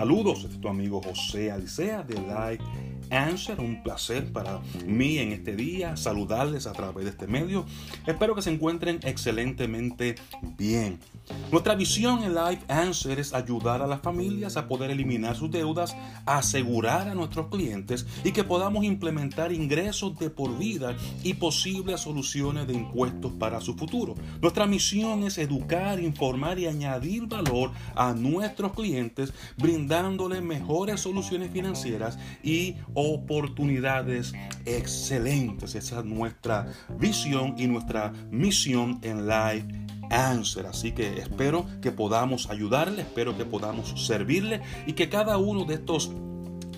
Saludos, este es tu amigo José Alicea de Life Answer. Un placer para mí en este día saludarles a través de este medio. Espero que se encuentren excelentemente bien. Nuestra visión en Life Answer es ayudar a las familias a poder eliminar sus deudas, asegurar a nuestros clientes y que podamos implementar ingresos de por vida y posibles soluciones de impuestos para su futuro. Nuestra misión es educar, informar y añadir valor a nuestros clientes, brindándoles mejores soluciones financieras y oportunidades excelentes. Esa es nuestra visión y nuestra misión en Life Answer. Así que espero que podamos ayudarle, espero que podamos servirle y que cada uno de estos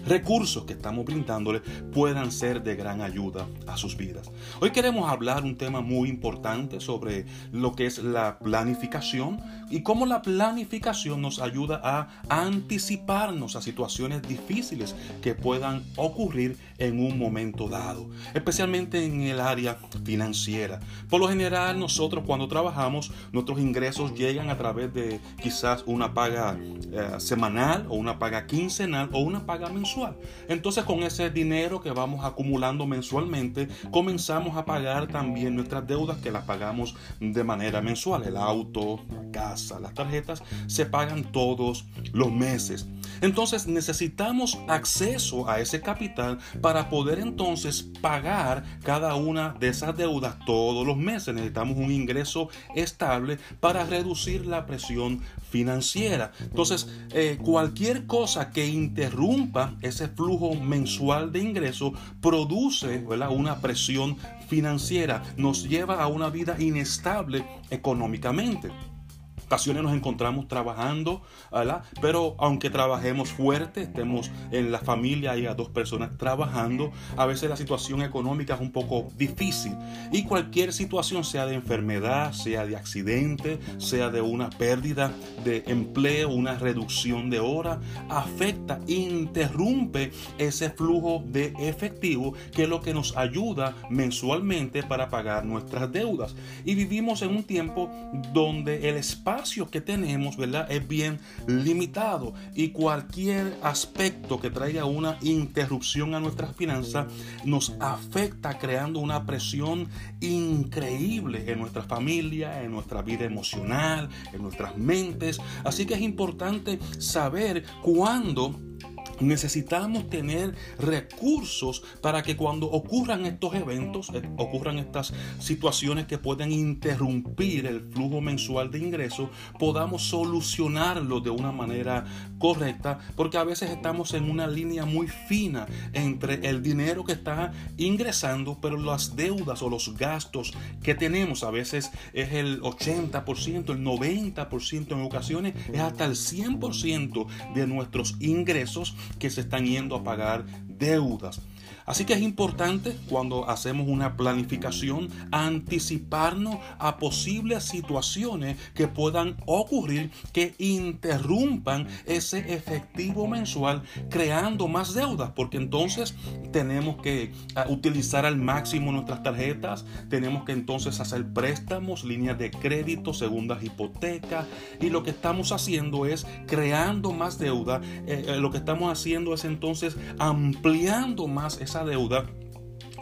recursos que estamos brindándole puedan ser de gran ayuda a sus vidas. Hoy queremos hablar un tema muy importante sobre lo que es la planificación y cómo la planificación nos ayuda a anticiparnos a situaciones difíciles que puedan ocurrir en un momento dado, especialmente en el área financiera. Por lo general, nosotros cuando trabajamos, nuestros ingresos llegan a través de quizás una paga eh, semanal o una paga quincenal o una paga mensual entonces con ese dinero que vamos acumulando mensualmente, comenzamos a pagar también nuestras deudas que las pagamos de manera mensual. El auto, la casa, las tarjetas se pagan todos los meses. Entonces necesitamos acceso a ese capital para poder entonces pagar cada una de esas deudas todos los meses. Necesitamos un ingreso estable para reducir la presión financiera. Entonces, eh, cualquier cosa que interrumpa ese flujo mensual de ingreso produce una presión financiera, nos lleva a una vida inestable económicamente ocasiones nos encontramos trabajando, pero aunque trabajemos fuerte, estemos en la familia y a dos personas trabajando, a veces la situación económica es un poco difícil. Y cualquier situación, sea de enfermedad, sea de accidente, sea de una pérdida de empleo, una reducción de hora, afecta, interrumpe ese flujo de efectivo que es lo que nos ayuda mensualmente para pagar nuestras deudas. Y vivimos en un tiempo donde el espacio que tenemos, ¿verdad? Es bien limitado y cualquier aspecto que traiga una interrupción a nuestras finanzas nos afecta creando una presión increíble en nuestra familia, en nuestra vida emocional, en nuestras mentes. Así que es importante saber cuándo Necesitamos tener recursos para que cuando ocurran estos eventos, eh, ocurran estas situaciones que pueden interrumpir el flujo mensual de ingresos, podamos solucionarlo de una manera correcta, porque a veces estamos en una línea muy fina entre el dinero que está ingresando, pero las deudas o los gastos que tenemos, a veces es el 80%, el 90% en ocasiones, es hasta el 100% de nuestros ingresos que se están yendo a pagar deudas. Así que es importante cuando hacemos una planificación anticiparnos a posibles situaciones que puedan ocurrir que interrumpan ese efectivo mensual creando más deudas, porque entonces tenemos que ah, utilizar al máximo nuestras tarjetas, tenemos que entonces hacer préstamos, líneas de crédito, segundas hipotecas y lo que estamos haciendo es creando más deuda, eh, eh, lo que estamos haciendo es entonces ampliando más esa deuda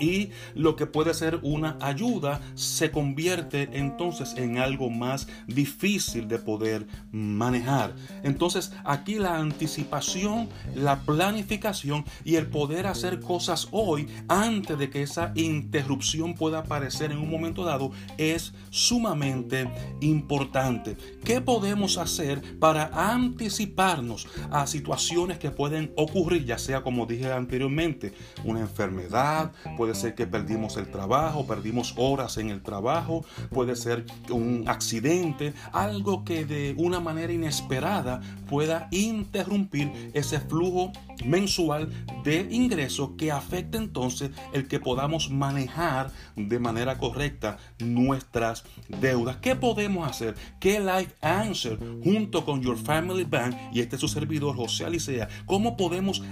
y lo que puede ser una ayuda se convierte entonces en algo más difícil de poder manejar. Entonces aquí la anticipación, la planificación y el poder hacer cosas hoy antes de que esa interrupción pueda aparecer en un momento dado es sumamente importante. ¿Qué podemos hacer para anticiparnos a situaciones que pueden ocurrir, ya sea como dije anteriormente, una enfermedad, puede ser que perdimos el trabajo, perdimos horas en el trabajo, puede ser un accidente, algo que de una manera inesperada pueda interrumpir ese flujo mensual de ingresos que afecta entonces el que podamos manejar de manera correcta nuestras deudas. ¿Qué podemos hacer? ¿Qué Life Answer junto con Your Family Bank y este es su servidor José Alicea? ¿Cómo podemos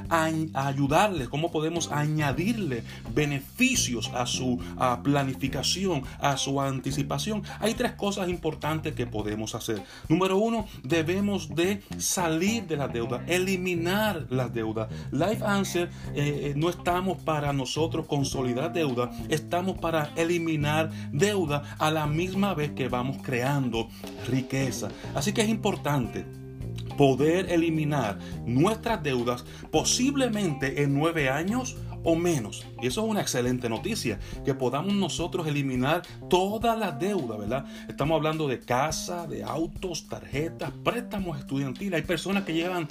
ayudarles? ¿Cómo podemos añadirle beneficios? Beneficios a su planificación, a su anticipación, hay tres cosas importantes que podemos hacer. Número uno, debemos de salir de la deuda, eliminar las deudas. Life Answer eh, eh, no estamos para nosotros consolidar deuda, estamos para eliminar deuda a la misma vez que vamos creando riqueza. Así que es importante poder eliminar nuestras deudas posiblemente en nueve años o menos. Y eso es una excelente noticia, que podamos nosotros eliminar toda la deuda, ¿verdad? Estamos hablando de casa, de autos, tarjetas, préstamos estudiantiles. Hay personas que llevan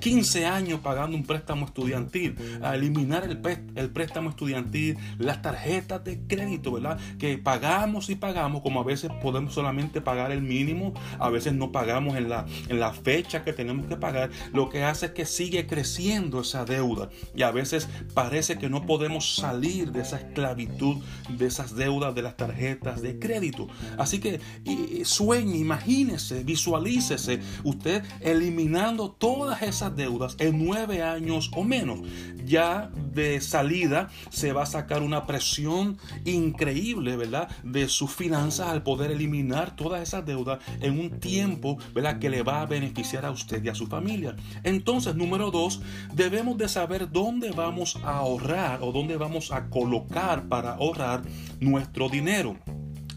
15 eh, años pagando un préstamo estudiantil. A eliminar el, el préstamo estudiantil, las tarjetas de crédito, ¿verdad? Que pagamos y pagamos, como a veces podemos solamente pagar el mínimo, a veces no pagamos en la, en la fecha que tenemos que pagar, lo que hace es que sigue creciendo esa deuda. Y a veces parece que no podemos salir de esa esclavitud, de esas deudas de las tarjetas de crédito. Así que sueñe, imagínese, visualícese usted eliminando todas esas deudas en nueve años o menos. Ya de salida se va a sacar una presión increíble, ¿verdad? De sus finanzas al poder eliminar todas esas deudas en un tiempo, ¿verdad? Que le va a beneficiar a usted y a su familia. Entonces, número dos, debemos de saber dónde vamos a ahorrar o dónde vamos a colocar para ahorrar nuestro dinero.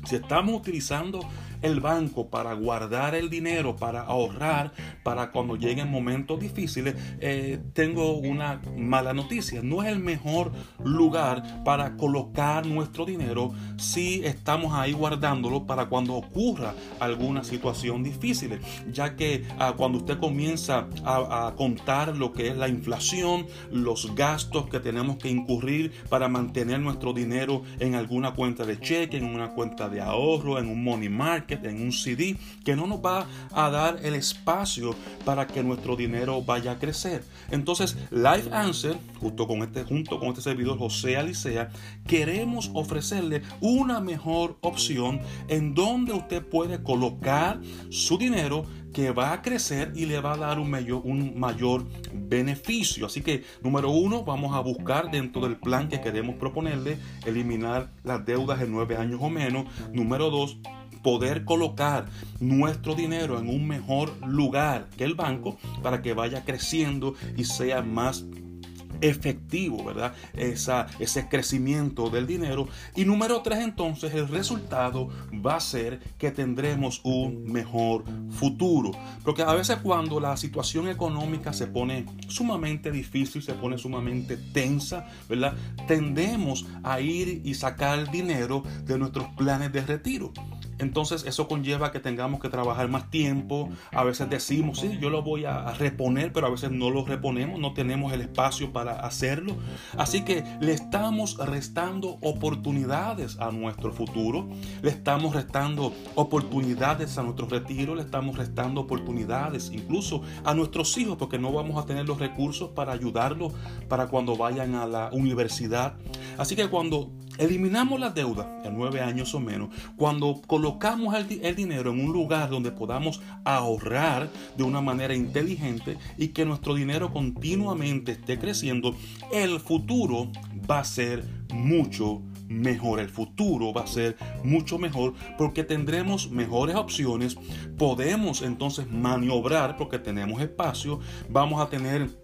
Si estamos utilizando el banco para guardar el dinero, para ahorrar, para cuando lleguen momentos difíciles, eh, tengo una mala noticia. No es el mejor lugar para colocar nuestro dinero si estamos ahí guardándolo para cuando ocurra alguna situación difícil. Ya que ah, cuando usted comienza a, a contar lo que es la inflación, los gastos que tenemos que incurrir para mantener nuestro dinero en alguna cuenta de cheque, en una cuenta de ahorro, en un money market, en un CD, que no nos va a dar el espacio para que nuestro dinero vaya a crecer. Entonces, Life Answer, junto con este, junto con este servidor José Alicea, queremos ofrecerle una mejor opción en donde usted puede colocar su dinero que va a crecer y le va a dar un un mayor beneficio. Así que, número uno, vamos a buscar dentro del plan que queremos proponerle eliminar las deudas en nueve años o menos. Número dos, poder colocar nuestro dinero en un mejor lugar que el banco para que vaya creciendo y sea más efectivo, ¿verdad? Esa, ese crecimiento del dinero. Y número tres, entonces, el resultado va a ser que tendremos un mejor futuro. Porque a veces cuando la situación económica se pone sumamente difícil, se pone sumamente tensa, ¿verdad? Tendemos a ir y sacar dinero de nuestros planes de retiro. Entonces eso conlleva que tengamos que trabajar más tiempo. A veces decimos, sí, yo lo voy a reponer, pero a veces no lo reponemos, no tenemos el espacio para hacerlo. Así que le estamos restando oportunidades a nuestro futuro, le estamos restando oportunidades a nuestro retiro, le estamos restando oportunidades incluso a nuestros hijos, porque no vamos a tener los recursos para ayudarlos para cuando vayan a la universidad. Así que cuando eliminamos las deudas en nueve años o menos, cuando colocamos el, dinero en un lugar donde podamos ahorrar de una manera inteligente y que nuestro dinero continuamente esté creciendo, el futuro va a ser mucho mejor. El futuro va a ser mucho mejor porque tendremos mejores opciones. Podemos entonces maniobrar porque tenemos espacio. Vamos a tener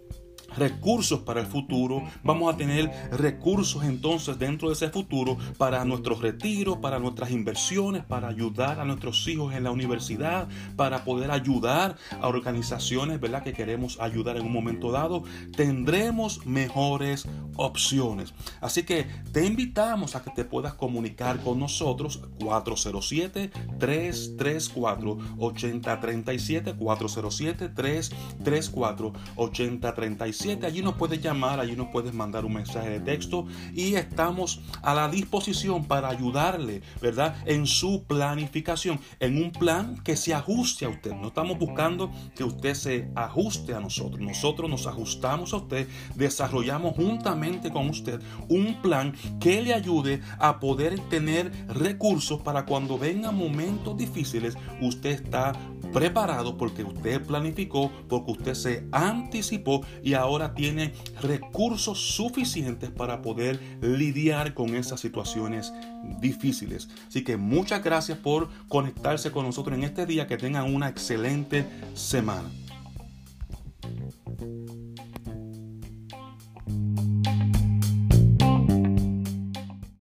recursos para el futuro, vamos a tener recursos entonces dentro de ese futuro para nuestros retiros, para nuestras inversiones, para ayudar a nuestros hijos en la universidad, para poder ayudar a organizaciones, ¿verdad? Que queremos ayudar en un momento dado, tendremos mejores opciones. Así que te invitamos a que te puedas comunicar con nosotros 407 334 8037 407 334 8037 Allí nos puedes llamar, allí nos puedes mandar un mensaje de texto y estamos a la disposición para ayudarle, ¿verdad? En su planificación, en un plan que se ajuste a usted. No estamos buscando que usted se ajuste a nosotros. Nosotros nos ajustamos a usted, desarrollamos juntamente con usted un plan que le ayude a poder tener recursos para cuando vengan momentos difíciles, usted está preparado porque usted planificó, porque usted se anticipó y ahora tiene recursos suficientes para poder lidiar con esas situaciones difíciles. Así que muchas gracias por conectarse con nosotros en este día. Que tengan una excelente semana.